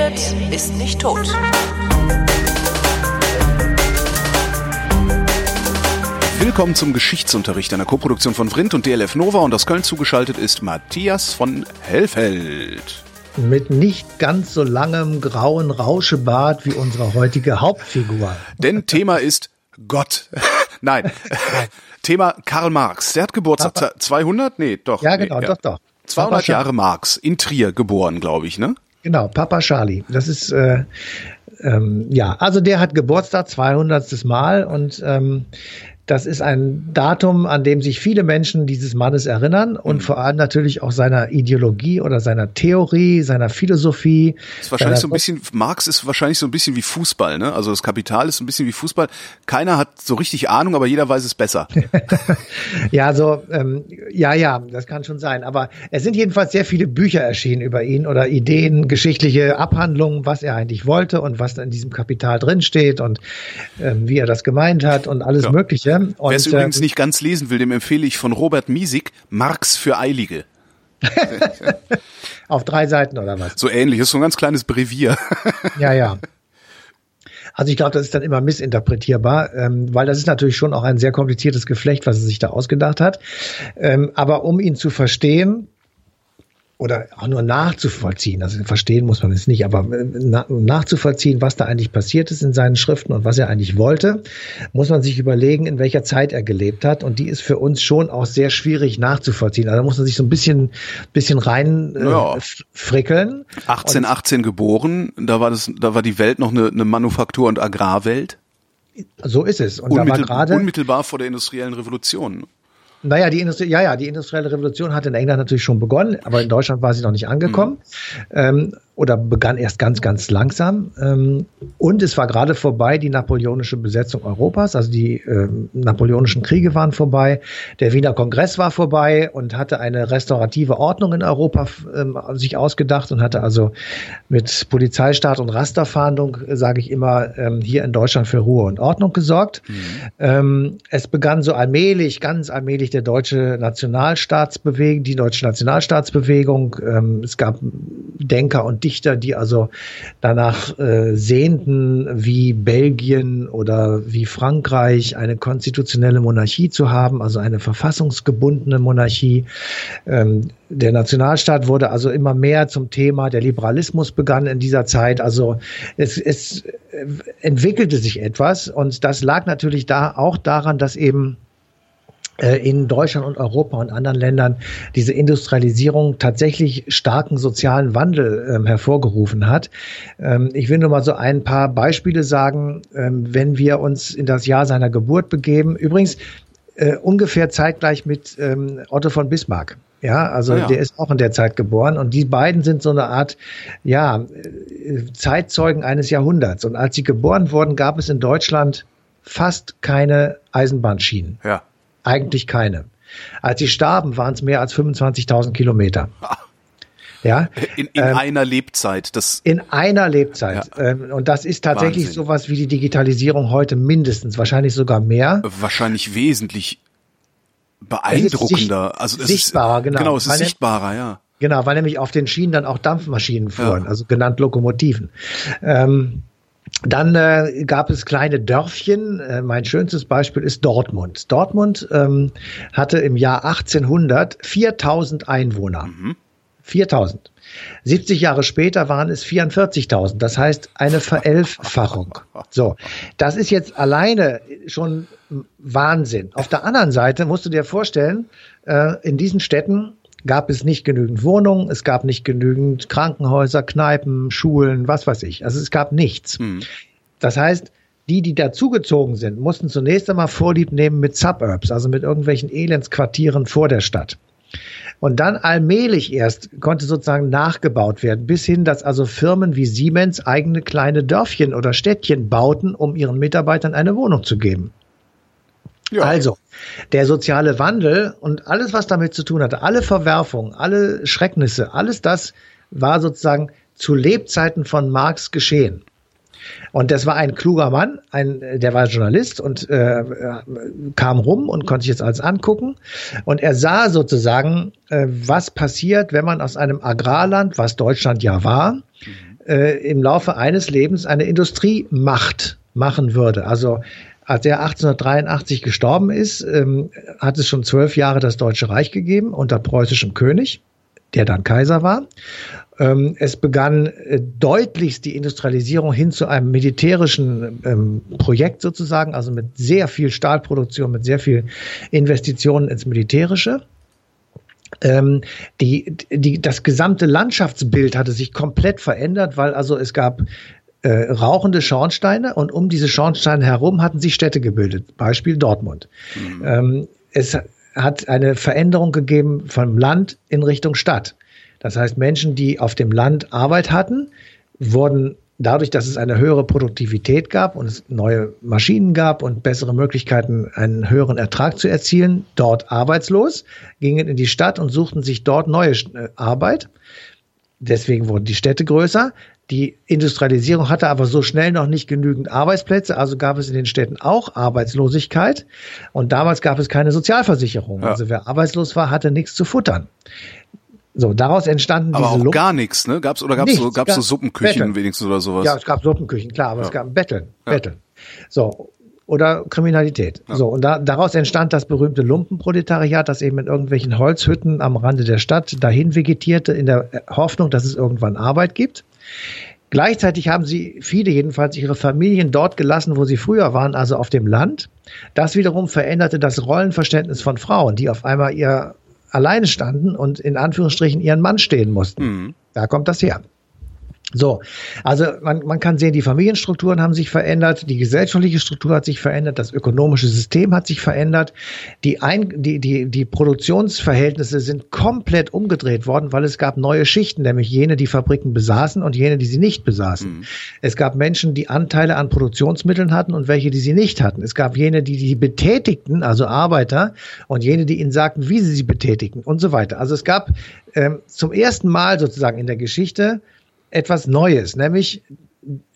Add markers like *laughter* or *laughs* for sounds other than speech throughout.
redet, ist nicht tot. Willkommen zum Geschichtsunterricht einer Koproduktion von Vrindt und DLF Nova und aus Köln zugeschaltet ist Matthias von Hellfeld. Mit nicht ganz so langem grauen Rauschebart wie unsere heutige Hauptfigur. Denn Thema ist Gott. *laughs* Nein. Thema Karl Marx. Der hat Geburtstag 200? Nee, doch. Ja, genau, nee, doch, doch. 200 Jahre Marx in Trier geboren, glaube ich, ne? Genau, Papa Charlie. Das ist äh, ähm, ja, also der hat Geburtstag 200. Mal und ähm, das ist ein Datum, an dem sich viele Menschen dieses Mannes erinnern und mhm. vor allem natürlich auch seiner Ideologie oder seiner Theorie, seiner Philosophie. Ist wahrscheinlich so ein bisschen, Marx ist wahrscheinlich so ein bisschen wie Fußball, ne? Also das Kapital ist ein bisschen wie Fußball. Keiner hat so richtig Ahnung, aber jeder weiß es besser. *laughs* ja, so, ähm, ja, ja, das kann schon sein. Aber es sind jedenfalls sehr viele Bücher erschienen über ihn oder Ideen, geschichtliche Abhandlungen, was er eigentlich wollte und was da in diesem Kapital drinsteht und ähm, wie er das gemeint hat und alles ja. Mögliche. Wer es übrigens äh, nicht ganz lesen will, dem empfehle ich von Robert Miesig Marx für Eilige. *laughs* Auf drei Seiten oder was? So ähnlich, ist so ein ganz kleines Brevier. *laughs* ja, ja. Also ich glaube, das ist dann immer missinterpretierbar, ähm, weil das ist natürlich schon auch ein sehr kompliziertes Geflecht, was er sich da ausgedacht hat. Ähm, aber um ihn zu verstehen, oder auch nur nachzuvollziehen, also verstehen muss man es nicht, aber äh, na, nachzuvollziehen, was da eigentlich passiert ist in seinen Schriften und was er eigentlich wollte, muss man sich überlegen, in welcher Zeit er gelebt hat. Und die ist für uns schon auch sehr schwierig nachzuvollziehen. Also da muss man sich so ein bisschen, bisschen rein äh, ja. frickeln. 1818 geboren, da war das, da war die Welt noch eine, eine Manufaktur- und Agrarwelt. So ist es. Und Unmittel, da war gerade unmittelbar vor der industriellen Revolution. Naja, die Industrie, ja, ja, die industrielle Revolution hat in England natürlich schon begonnen, aber in Deutschland war sie noch nicht angekommen. Mhm. Ähm, oder begann erst ganz, ganz langsam. Ähm, und es war gerade vorbei die napoleonische Besetzung Europas, also die äh, napoleonischen Kriege waren vorbei, der Wiener Kongress war vorbei und hatte eine restaurative Ordnung in Europa ähm, sich ausgedacht und hatte also mit Polizeistaat und Rasterfahndung, sage ich immer, ähm, hier in Deutschland für Ruhe und Ordnung gesorgt. Mhm. Ähm, es begann so allmählich, ganz allmählich der deutsche Nationalstaatsbewegung, die deutsche Nationalstaatsbewegung. Ähm, es gab Denker und Dichter, die also danach äh, sehnten, wie Belgien oder wie Frankreich eine konstitutionelle Monarchie zu haben, also eine verfassungsgebundene Monarchie. Ähm, der Nationalstaat wurde also immer mehr zum Thema. Der Liberalismus begann in dieser Zeit. Also es, es entwickelte sich etwas und das lag natürlich da auch daran, dass eben äh, in Deutschland und Europa und anderen Ländern diese Industrialisierung tatsächlich starken sozialen Wandel ähm, hervorgerufen hat. Ähm, ich will nur mal so ein paar Beispiele sagen, ähm, wenn wir uns in das Jahr seiner Geburt begeben. Übrigens äh, ungefähr zeitgleich mit ähm, Otto von Bismarck. Ja, also oh ja. der ist auch in der Zeit geboren und die beiden sind so eine Art, ja, äh, Zeitzeugen eines Jahrhunderts. Und als sie geboren wurden, gab es in Deutschland fast keine Eisenbahnschienen. Ja. Eigentlich keine. Als sie starben, waren es mehr als 25.000 Kilometer. *laughs* Ja, in, in ähm, einer Lebzeit. Das in einer Lebzeit. Ja. Ähm, und das ist tatsächlich Wahnsinn. sowas wie die Digitalisierung heute mindestens, wahrscheinlich sogar mehr. Wahrscheinlich wesentlich beeindruckender. Es also es sichtbarer, ist, genau. Genau, es ist weil sichtbarer, ja. Genau, weil nämlich auf den Schienen dann auch Dampfmaschinen fuhren, ja. also genannt Lokomotiven. Ähm, dann äh, gab es kleine Dörfchen. Äh, mein schönstes Beispiel ist Dortmund. Dortmund ähm, hatte im Jahr 1800 4000 Einwohner. Mhm. 4000. 70 Jahre später waren es 44.000. Das heißt eine Verelffachung. *laughs* So, das ist jetzt alleine schon Wahnsinn. Auf der anderen Seite musst du dir vorstellen, äh, in diesen Städten gab es nicht genügend Wohnungen, es gab nicht genügend Krankenhäuser, Kneipen, Schulen, was weiß ich. Also es gab nichts. Mhm. Das heißt, die, die dazugezogen sind, mussten zunächst einmal Vorlieb nehmen mit Suburbs, also mit irgendwelchen Elendsquartieren vor der Stadt. Und dann allmählich erst konnte sozusagen nachgebaut werden, bis hin, dass also Firmen wie Siemens eigene kleine Dörfchen oder Städtchen bauten, um ihren Mitarbeitern eine Wohnung zu geben. Ja. Also, der soziale Wandel und alles, was damit zu tun hatte, alle Verwerfungen, alle Schrecknisse, alles das war sozusagen zu Lebzeiten von Marx geschehen. Und das war ein kluger Mann, ein, der war Journalist und äh, kam rum und konnte sich jetzt alles angucken. Und er sah sozusagen, äh, was passiert, wenn man aus einem Agrarland, was Deutschland ja war, äh, im Laufe eines Lebens eine Industriemacht machen würde. Also als er 1883 gestorben ist, ähm, hat es schon zwölf Jahre das Deutsche Reich gegeben unter preußischem König, der dann Kaiser war. Ähm, es begann äh, deutlichst die Industrialisierung hin zu einem militärischen ähm, Projekt sozusagen, also mit sehr viel Stahlproduktion, mit sehr viel Investitionen ins Militärische. Ähm, die, die, das gesamte Landschaftsbild hatte sich komplett verändert, weil also es gab äh, rauchende Schornsteine und um diese Schornsteine herum hatten sich Städte gebildet. Beispiel Dortmund. Mhm. Ähm, es hat eine Veränderung gegeben vom Land in Richtung Stadt. Das heißt, Menschen, die auf dem Land Arbeit hatten, wurden dadurch, dass es eine höhere Produktivität gab und es neue Maschinen gab und bessere Möglichkeiten, einen höheren Ertrag zu erzielen, dort arbeitslos, gingen in die Stadt und suchten sich dort neue äh, Arbeit. Deswegen wurden die Städte größer. Die Industrialisierung hatte aber so schnell noch nicht genügend Arbeitsplätze, also gab es in den Städten auch Arbeitslosigkeit. Und damals gab es keine Sozialversicherung. Ja. Also wer arbeitslos war, hatte nichts zu futtern. So, daraus entstanden aber diese auch Lumpen. gar nichts, ne? Gab's oder gab's nichts, so gab's so Suppenküchen Betteln. wenigstens oder sowas? Ja, es gab Suppenküchen, klar, aber ja. es gab Betteln, Betteln. So oder Kriminalität. Ja. So und da, daraus entstand das berühmte Lumpenproletariat, das eben in irgendwelchen Holzhütten am Rande der Stadt dahin vegetierte in der Hoffnung, dass es irgendwann Arbeit gibt. Gleichzeitig haben sie viele jedenfalls ihre Familien dort gelassen, wo sie früher waren, also auf dem Land. Das wiederum veränderte das Rollenverständnis von Frauen, die auf einmal ihr alleine standen und in Anführungsstrichen ihren Mann stehen mussten. Mhm. Da kommt das her. So, also man, man kann sehen, die Familienstrukturen haben sich verändert, die gesellschaftliche Struktur hat sich verändert, das ökonomische System hat sich verändert, die, Ein die, die, die Produktionsverhältnisse sind komplett umgedreht worden, weil es gab neue Schichten, nämlich jene, die Fabriken besaßen und jene, die sie nicht besaßen. Mhm. Es gab Menschen, die Anteile an Produktionsmitteln hatten und welche, die sie nicht hatten. Es gab jene, die die betätigten, also Arbeiter, und jene, die ihnen sagten, wie sie sie betätigten und so weiter. Also es gab ähm, zum ersten Mal sozusagen in der Geschichte etwas Neues, nämlich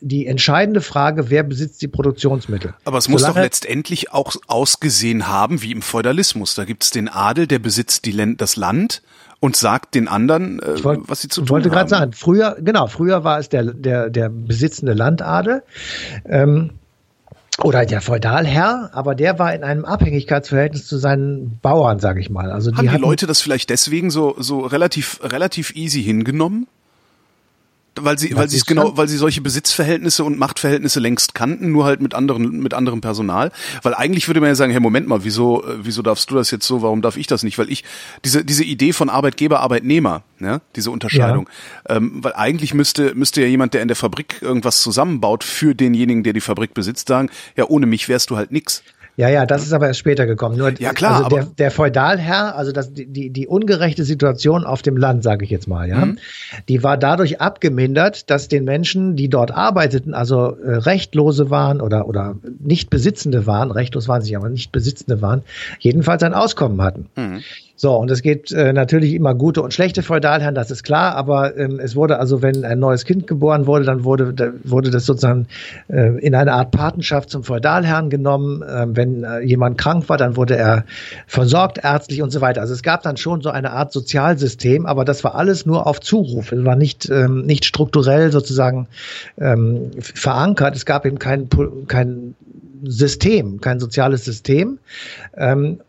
die entscheidende Frage, wer besitzt die Produktionsmittel? Aber es muss Solange doch letztendlich auch ausgesehen haben wie im Feudalismus. Da gibt es den Adel, der besitzt die, das Land und sagt den anderen, äh, wollt, was sie zu tun haben. Ich wollte gerade sagen, früher, genau, früher war es der, der, der besitzende Landadel. Ähm, oder der Feudalherr, aber der war in einem Abhängigkeitsverhältnis zu seinen Bauern, sage ich mal. Also die haben die Leute das vielleicht deswegen so so relativ relativ easy hingenommen? Weil sie, weil sie es genau, weil sie solche Besitzverhältnisse und Machtverhältnisse längst kannten, nur halt mit anderen, mit anderem Personal. Weil eigentlich würde man ja sagen, hey, Moment mal, wieso, äh, wieso darfst du das jetzt so, warum darf ich das nicht? Weil ich, diese, diese Idee von Arbeitgeber, Arbeitnehmer, ja, diese Unterscheidung, ja. ähm, weil eigentlich müsste, müsste ja jemand, der in der Fabrik irgendwas zusammenbaut, für denjenigen, der die Fabrik besitzt, sagen, ja, ohne mich wärst du halt nix. Ja, ja, das ist aber erst später gekommen. Nur, ja, klar. Also der, der Feudalherr, also das, die, die ungerechte Situation auf dem Land, sage ich jetzt mal, ja, mhm. die war dadurch abgemindert, dass den Menschen, die dort arbeiteten, also äh, Rechtlose waren oder, oder nicht Besitzende waren, rechtlos waren sie aber nicht Besitzende waren, jedenfalls ein Auskommen hatten. Mhm. So, und es gibt äh, natürlich immer gute und schlechte Feudalherren, das ist klar, aber ähm, es wurde also, wenn ein neues Kind geboren wurde, dann wurde, da, wurde das sozusagen äh, in eine Art Patenschaft zum Feudalherrn genommen. Ähm, wenn äh, jemand krank war, dann wurde er versorgt ärztlich und so weiter. Also es gab dann schon so eine Art Sozialsystem, aber das war alles nur auf Zuruf. Es war nicht, ähm, nicht strukturell sozusagen ähm, verankert. Es gab eben kein, kein System, kein soziales System. Ähm,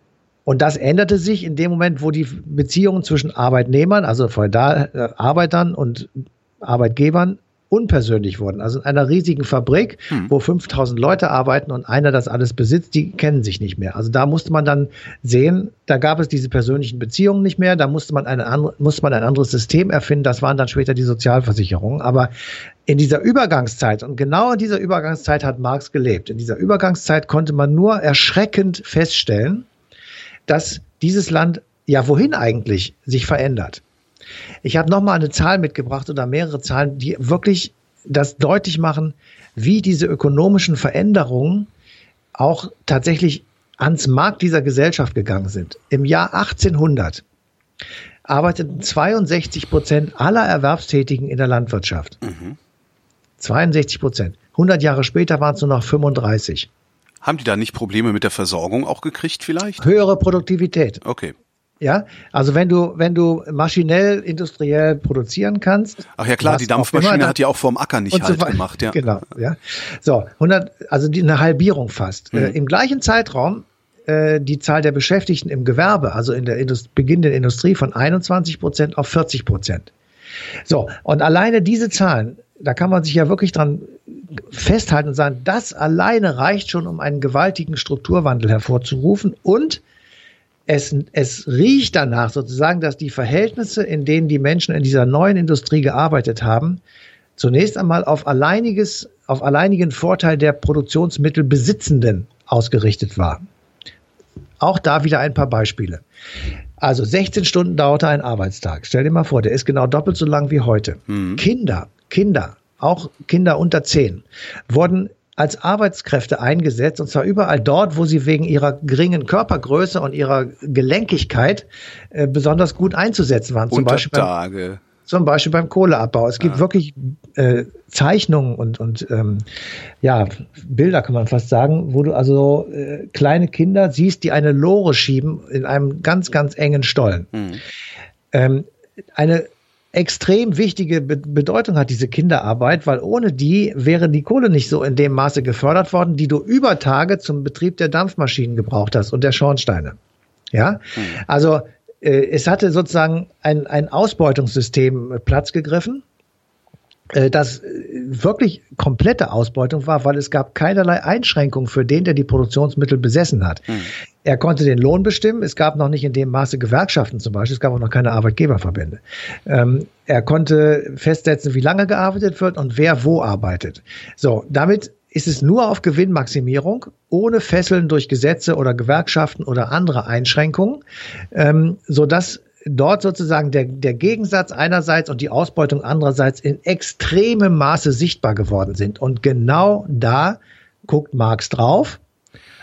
und das änderte sich in dem Moment, wo die Beziehungen zwischen Arbeitnehmern, also Feudal, äh, Arbeitern und Arbeitgebern unpersönlich wurden. Also in einer riesigen Fabrik, hm. wo 5000 Leute arbeiten und einer das alles besitzt, die kennen sich nicht mehr. Also da musste man dann sehen, da gab es diese persönlichen Beziehungen nicht mehr, da musste man, eine andere, musste man ein anderes System erfinden, das waren dann später die Sozialversicherungen. Aber in dieser Übergangszeit, und genau in dieser Übergangszeit hat Marx gelebt, in dieser Übergangszeit konnte man nur erschreckend feststellen, dass dieses Land ja wohin eigentlich sich verändert. Ich habe nochmal eine Zahl mitgebracht oder mehrere Zahlen, die wirklich das deutlich machen, wie diese ökonomischen Veränderungen auch tatsächlich ans Markt dieser Gesellschaft gegangen sind. Im Jahr 1800 arbeiteten 62 Prozent aller Erwerbstätigen in der Landwirtschaft. Mhm. 62 Prozent. 100 Jahre später waren es nur noch 35. Haben die da nicht Probleme mit der Versorgung auch gekriegt vielleicht? Höhere Produktivität. Okay. Ja, also wenn du, wenn du maschinell, industriell produzieren kannst. Ach ja klar, die Dampfmaschine hat ja auch vorm Acker nicht halt so gemacht, ja. Genau, ja. So, 100, also die, eine Halbierung fast. Mhm. Äh, Im gleichen Zeitraum äh, die Zahl der Beschäftigten im Gewerbe, also in der Indust Beginn der Industrie von 21 Prozent auf 40 Prozent. So, und alleine diese Zahlen, da kann man sich ja wirklich dran festhalten und sagen, das alleine reicht schon, um einen gewaltigen Strukturwandel hervorzurufen und es, es riecht danach sozusagen, dass die Verhältnisse, in denen die Menschen in dieser neuen Industrie gearbeitet haben, zunächst einmal auf alleiniges, auf alleinigen Vorteil der Produktionsmittelbesitzenden ausgerichtet war. Auch da wieder ein paar Beispiele. Also 16 Stunden dauerte ein Arbeitstag. Stell dir mal vor, der ist genau doppelt so lang wie heute. Mhm. Kinder, Kinder, auch Kinder unter 10, wurden als Arbeitskräfte eingesetzt und zwar überall dort, wo sie wegen ihrer geringen Körpergröße und ihrer Gelenkigkeit äh, besonders gut einzusetzen waren. Zum Beispiel beim, zum Beispiel beim Kohleabbau. Es gibt ja. wirklich äh, Zeichnungen und, und ähm, ja, Bilder kann man fast sagen, wo du also äh, kleine Kinder siehst, die eine Lore schieben in einem ganz, ganz engen Stollen. Mhm. Ähm, eine extrem wichtige Be Bedeutung hat diese Kinderarbeit, weil ohne die wäre die Kohle nicht so in dem Maße gefördert worden, die du über Tage zum Betrieb der Dampfmaschinen gebraucht hast und der Schornsteine. Ja, mhm. also äh, es hatte sozusagen ein, ein Ausbeutungssystem Platz gegriffen äh, das äh, wirklich komplette Ausbeutung war, weil es gab keinerlei Einschränkungen für den, der die Produktionsmittel besessen hat. Mhm. Er konnte den Lohn bestimmen. Es gab noch nicht in dem Maße Gewerkschaften zum Beispiel. Es gab auch noch keine Arbeitgeberverbände. Ähm, er konnte festsetzen, wie lange gearbeitet wird und wer wo arbeitet. So, damit ist es nur auf Gewinnmaximierung, ohne Fesseln durch Gesetze oder Gewerkschaften oder andere Einschränkungen, ähm, so dass dort sozusagen der, der Gegensatz einerseits und die Ausbeutung andererseits in extremem Maße sichtbar geworden sind. Und genau da guckt Marx drauf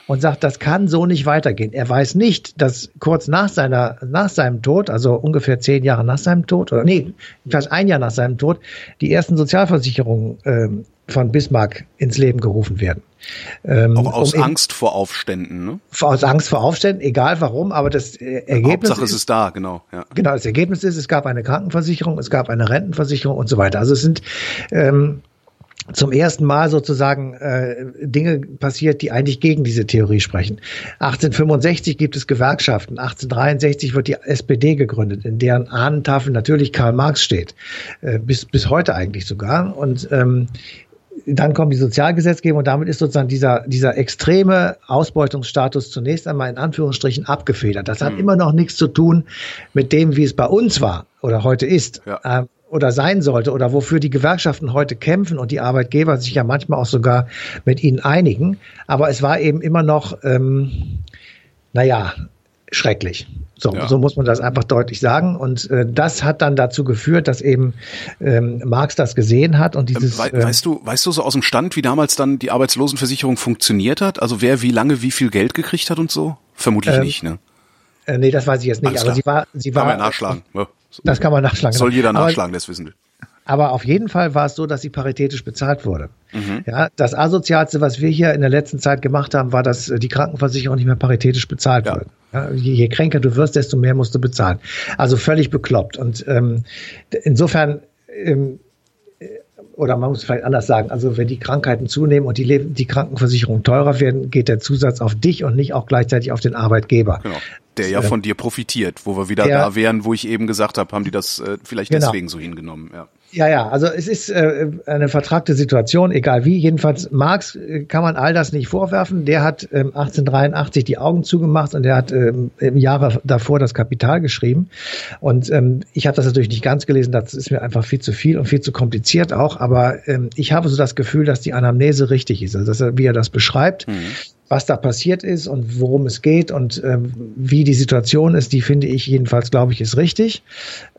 und sagt, das kann so nicht weitergehen. Er weiß nicht, dass kurz nach seiner, nach seinem Tod, also ungefähr zehn Jahre nach seinem Tod, oder nee, fast ein Jahr nach seinem Tod, die ersten Sozialversicherungen ähm, von Bismarck ins Leben gerufen werden. Ähm, Auch aus um Angst vor Aufständen, ne? Aus Angst vor Aufständen, egal warum, aber das äh, Ergebnis. Hauptsache ist, es ist da, genau. Ja. Genau, das Ergebnis ist, es gab eine Krankenversicherung, es gab eine Rentenversicherung und so weiter. Also es sind ähm, zum ersten Mal sozusagen äh, Dinge passiert, die eigentlich gegen diese Theorie sprechen. 1865 gibt es Gewerkschaften, 1863 wird die SPD gegründet, in deren Ahnentafel natürlich Karl Marx steht, äh, bis, bis heute eigentlich sogar. Und ähm, dann kommt die Sozialgesetzgebung und damit ist sozusagen dieser, dieser extreme Ausbeutungsstatus zunächst einmal in Anführungsstrichen abgefedert. Das hat mhm. immer noch nichts zu tun mit dem, wie es bei uns war oder heute ist. Ja. Ähm, oder sein sollte oder wofür die Gewerkschaften heute kämpfen und die Arbeitgeber sich ja manchmal auch sogar mit ihnen einigen. Aber es war eben immer noch, ähm, naja, schrecklich. So, ja. so muss man das einfach deutlich sagen. Und äh, das hat dann dazu geführt, dass eben ähm, Marx das gesehen hat und dieses. We äh, weißt du, weißt du so aus dem Stand, wie damals dann die Arbeitslosenversicherung funktioniert hat? Also wer wie lange wie viel Geld gekriegt hat und so? Vermutlich ähm, nicht, ne? Äh, nee, das weiß ich jetzt nicht. aber sie war, sie war. Kann man nachschlagen. Ja. Das kann man nachschlagen. Soll jeder nachschlagen, der es wissen will. Aber auf jeden Fall war es so, dass sie paritätisch bezahlt wurde. Mhm. Ja, das asozialste, was wir hier in der letzten Zeit gemacht haben, war, dass die Krankenversicherung nicht mehr paritätisch bezahlt ja. wird. Ja, je, je, kränker du wirst, desto mehr musst du bezahlen. Also völlig bekloppt. Und ähm, insofern ähm, oder man muss vielleicht anders sagen, also wenn die Krankheiten zunehmen und die, die Krankenversicherungen teurer werden, geht der Zusatz auf dich und nicht auch gleichzeitig auf den Arbeitgeber. Genau. Der ja von dir profitiert, wo wir wieder der, da wären, wo ich eben gesagt habe, haben die das äh, vielleicht genau. deswegen so hingenommen. Ja. Ja, ja, also es ist äh, eine vertragte Situation, egal wie. Jedenfalls Marx äh, kann man all das nicht vorwerfen. Der hat ähm, 1883 die Augen zugemacht und der hat ähm, im Jahre davor das Kapital geschrieben. Und ähm, ich habe das natürlich nicht ganz gelesen, das ist mir einfach viel zu viel und viel zu kompliziert auch. Aber ähm, ich habe so das Gefühl, dass die Anamnese richtig ist, also dass er, wie er das beschreibt. Mhm was da passiert ist und worum es geht und ähm, wie die Situation ist, die finde ich jedenfalls, glaube ich, ist richtig.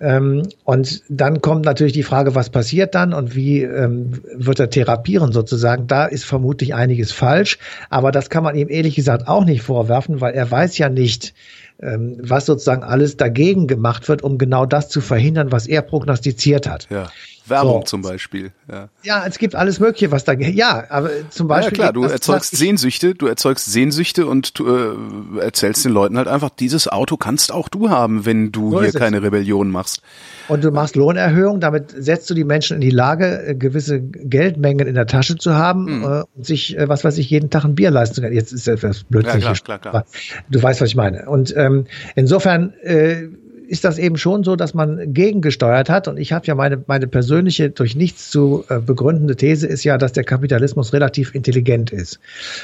Ähm, und dann kommt natürlich die Frage, was passiert dann und wie ähm, wird er therapieren sozusagen. Da ist vermutlich einiges falsch, aber das kann man ihm ehrlich gesagt auch nicht vorwerfen, weil er weiß ja nicht, ähm, was sozusagen alles dagegen gemacht wird, um genau das zu verhindern, was er prognostiziert hat. Ja. Werbung so. zum Beispiel. Ja. ja, es gibt alles Mögliche, was da, ja, aber zum Beispiel. Ja, klar, du erzeugst Sehnsüchte, du erzeugst Sehnsüchte und du äh, erzählst den Leuten halt einfach, dieses Auto kannst auch du haben, wenn du so hier keine Rebellion machst. Und du machst Lohnerhöhung, damit setzt du die Menschen in die Lage, äh, gewisse Geldmengen in der Tasche zu haben mhm. äh, und sich, äh, was weiß ich, jeden Tag ein Bier leisten zu können. Jetzt ist etwas blödsinnig. Ja, klar, klar, klar. Du weißt, was ich meine. Und ähm, insofern äh, ist das eben schon so, dass man gegengesteuert hat. Und ich habe ja meine, meine persönliche, durch nichts zu äh, begründende These ist ja, dass der Kapitalismus relativ intelligent ist.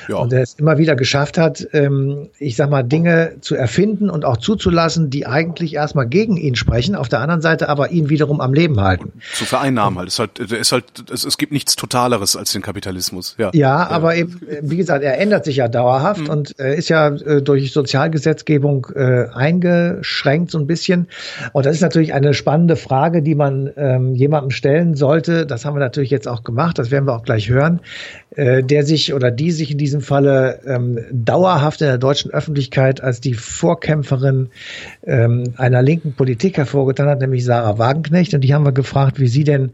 Ja. Und er es immer wieder geschafft hat, ähm, ich sag mal, Dinge zu erfinden und auch zuzulassen, die eigentlich erstmal gegen ihn sprechen, auf der anderen Seite aber ihn wiederum am Leben halten. Zu vereinnahmen halt. Es, halt, es, halt es, es gibt nichts Totaleres als den Kapitalismus. Ja, ja, ja. aber eben, wie gesagt, er ändert sich ja dauerhaft mhm. und äh, ist ja äh, durch Sozialgesetzgebung äh, eingeschränkt so ein bisschen bisschen. Und das ist natürlich eine spannende Frage, die man ähm, jemandem stellen sollte. Das haben wir natürlich jetzt auch gemacht, das werden wir auch gleich hören, äh, der sich oder die sich in diesem Falle ähm, dauerhaft in der deutschen Öffentlichkeit als die Vorkämpferin ähm, einer linken Politik hervorgetan hat, nämlich Sarah Wagenknecht. Und die haben wir gefragt, wie sie denn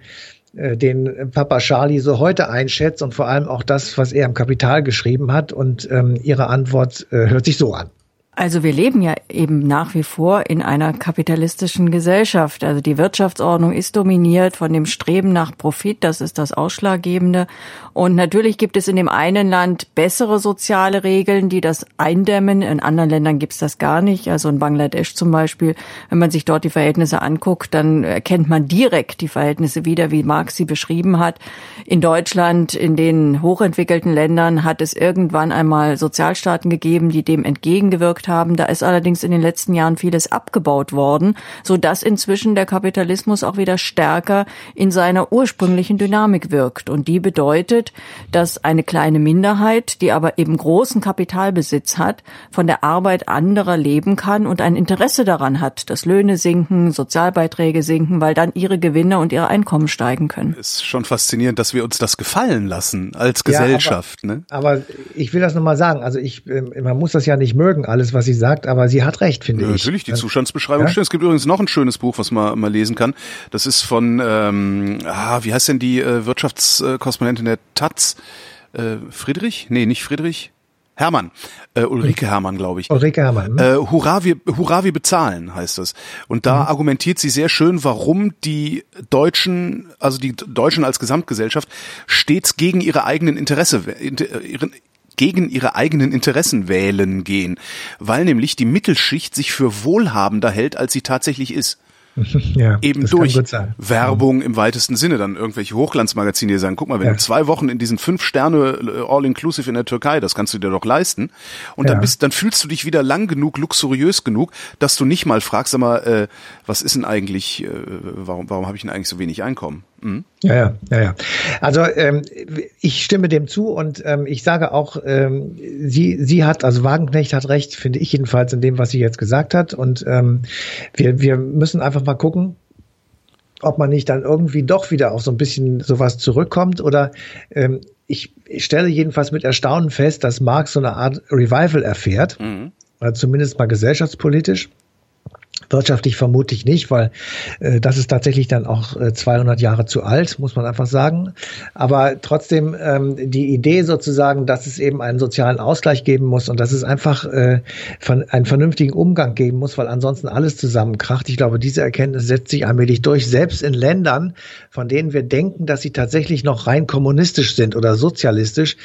äh, den Papa Charlie so heute einschätzt und vor allem auch das, was er im Kapital geschrieben hat. Und ähm, ihre Antwort äh, hört sich so an. Also wir leben ja eben nach wie vor in einer kapitalistischen Gesellschaft. Also die Wirtschaftsordnung ist dominiert von dem Streben nach Profit, das ist das Ausschlaggebende. Und natürlich gibt es in dem einen Land bessere soziale Regeln, die das eindämmen. In anderen Ländern gibt es das gar nicht. Also in Bangladesch zum Beispiel, wenn man sich dort die Verhältnisse anguckt, dann erkennt man direkt die Verhältnisse wieder, wie Marx sie beschrieben hat. In Deutschland, in den hochentwickelten Ländern hat es irgendwann einmal Sozialstaaten gegeben, die dem entgegengewirkt gemacht haben. Da ist allerdings in den letzten Jahren vieles abgebaut worden, so dass inzwischen der Kapitalismus auch wieder stärker in seiner ursprünglichen Dynamik wirkt. Und die bedeutet, dass eine kleine Minderheit, die aber eben großen Kapitalbesitz hat, von der Arbeit anderer leben kann und ein Interesse daran hat, dass Löhne sinken, Sozialbeiträge sinken, weil dann ihre Gewinne und ihre Einkommen steigen können. Ist schon faszinierend, dass wir uns das gefallen lassen als Gesellschaft. Ja, aber, ne? aber ich will das nochmal sagen. Also ich, ähm, man muss das ja nicht mögen, alles, was sie sagt, aber sie hat recht, finde ja, ich. Natürlich, die Zustandsbeschreibung ja? stimmt. Es gibt übrigens noch ein schönes Buch, was man mal lesen kann. Das ist von, ähm, ah, wie heißt denn die äh, Wirtschaftskorrespondentin der Taz? Äh, Friedrich? Nee, nicht Friedrich. Hermann, äh, Ulrike Hermann, glaube ich. Ulrike Hermann. Ne? Äh, Hurra, wir, Hurra, wir bezahlen, heißt das. Und da mhm. argumentiert sie sehr schön, warum die Deutschen, also die Deutschen als Gesamtgesellschaft, stets gegen ihre eigenen Interesse, ihren, gegen ihre eigenen Interessen wählen gehen, weil nämlich die Mittelschicht sich für wohlhabender hält, als sie tatsächlich ist. *laughs* Ja, eben durch Werbung im weitesten Sinne. Dann irgendwelche Hochglanzmagazine, die sagen, guck mal, wenn ja. du zwei Wochen in diesen fünf Sterne äh, All-Inclusive in der Türkei, das kannst du dir doch leisten. Und ja. dann bist, dann fühlst du dich wieder lang genug, luxuriös genug, dass du nicht mal fragst, sag mal, äh, was ist denn eigentlich, äh, warum, warum habe ich denn eigentlich so wenig Einkommen? Mhm. Ja, ja, ja, ja. Also ähm, ich stimme dem zu und ähm, ich sage auch, ähm, sie, sie hat, also Wagenknecht hat recht, finde ich jedenfalls in dem, was sie jetzt gesagt hat. Und ähm, wir, wir müssen einfach mal gucken, ob man nicht dann irgendwie doch wieder auf so ein bisschen sowas zurückkommt oder ähm, ich, ich stelle jedenfalls mit Erstaunen fest, dass Marx so eine Art Revival erfährt, mhm. oder zumindest mal gesellschaftspolitisch. Wirtschaftlich vermutlich nicht, weil äh, das ist tatsächlich dann auch äh, 200 Jahre zu alt, muss man einfach sagen. Aber trotzdem ähm, die Idee sozusagen, dass es eben einen sozialen Ausgleich geben muss und dass es einfach äh, von, einen vernünftigen Umgang geben muss, weil ansonsten alles zusammenkracht. Ich glaube, diese Erkenntnis setzt sich allmählich durch, selbst in Ländern, von denen wir denken, dass sie tatsächlich noch rein kommunistisch sind oder sozialistisch,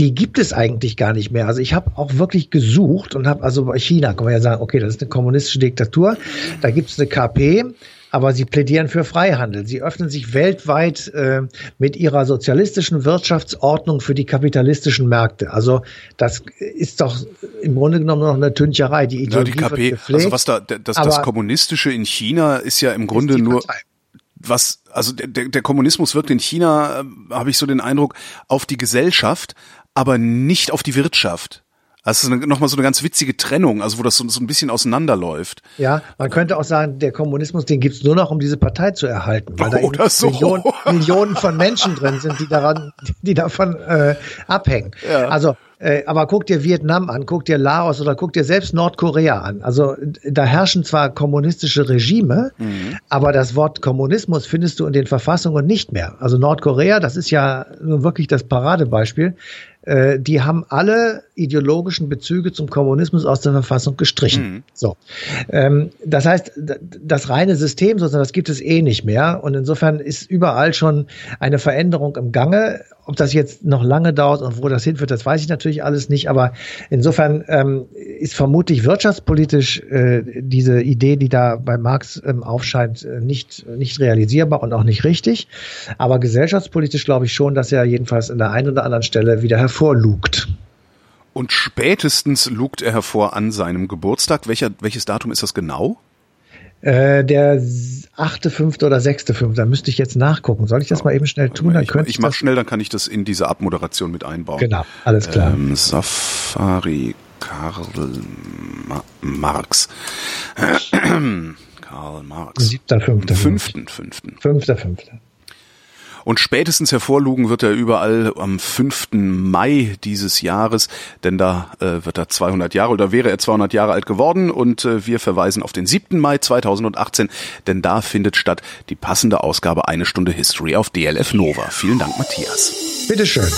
die gibt es eigentlich gar nicht mehr. Also ich habe auch wirklich gesucht und habe, also bei China kann man ja sagen, okay, das ist eine kommunistische Diktatur, da gibt es eine KP, aber sie plädieren für Freihandel. Sie öffnen sich weltweit äh, mit ihrer sozialistischen Wirtschaftsordnung für die kapitalistischen Märkte. Also das ist doch im Grunde genommen noch eine Tüncherei. Die Ideologie ja, die KP, gepflegt, also was da, das, das Kommunistische in China ist ja im Grunde nur was, also der, der Kommunismus wirkt in China, äh, habe ich so den Eindruck, auf die Gesellschaft, aber nicht auf die Wirtschaft. Ist nochmal so eine ganz witzige Trennung, also wo das so, so ein bisschen auseinanderläuft. Ja, man könnte auch sagen, der Kommunismus, den gibt's nur noch, um diese Partei zu erhalten, weil Oh, da *laughs* so. Millionen, Millionen von Menschen drin sind, die daran, die davon äh, abhängen. Ja. Also, äh, aber guck dir Vietnam an, guck dir Laos oder guck dir selbst Nordkorea an. Also da herrschen zwar kommunistische Regime, Mhm. aber das Wort Kommunismus findest du in den Verfassungen nicht mehr. Also Nordkorea, das ist ja nun wirklich das Paradebeispiel. Äh, die haben alle ideologischen Bezüge zum Kommunismus aus der Verfassung gestrichen. So, ähm, das heißt, das reine System, sozusagen, das gibt es eh nicht mehr. Und insofern ist überall schon eine Veränderung im Gange. Ob das jetzt noch lange dauert und wo das hinführt, das weiß ich natürlich alles nicht. Aber insofern ähm, ist vermutlich wirtschaftspolitisch äh, diese Idee, die da bei Marx ähm, aufscheint, äh, nicht, nicht realisierbar und auch nicht richtig. Aber gesellschaftspolitisch glaube ich schon, dass er jedenfalls an der einen oder anderen Stelle wieder hervorlugt. Und spätestens lugt er hervor an seinem Geburtstag. Welcher, welches Datum ist das genau? Äh, der achte, fünfte oder sechste, fünfte, da müsste ich jetzt nachgucken. Soll ich das mal eben schnell tun? Dann ich ich mache schnell, dann kann ich das in diese Abmoderation mit einbauen. Genau, alles klar. Ähm, Safari Karl Ma Marx. *clears throat* Karl Marx. Siebter, fünfter. Fünften, fünften. Fünfter, fünfter. Und spätestens hervorlugen wird er überall am 5. Mai dieses Jahres, denn da äh, wird er 200 Jahre oder wäre er 200 Jahre alt geworden und äh, wir verweisen auf den 7. Mai 2018, denn da findet statt die passende Ausgabe Eine Stunde History auf DLF Nova. Vielen Dank, Matthias. Bitteschön.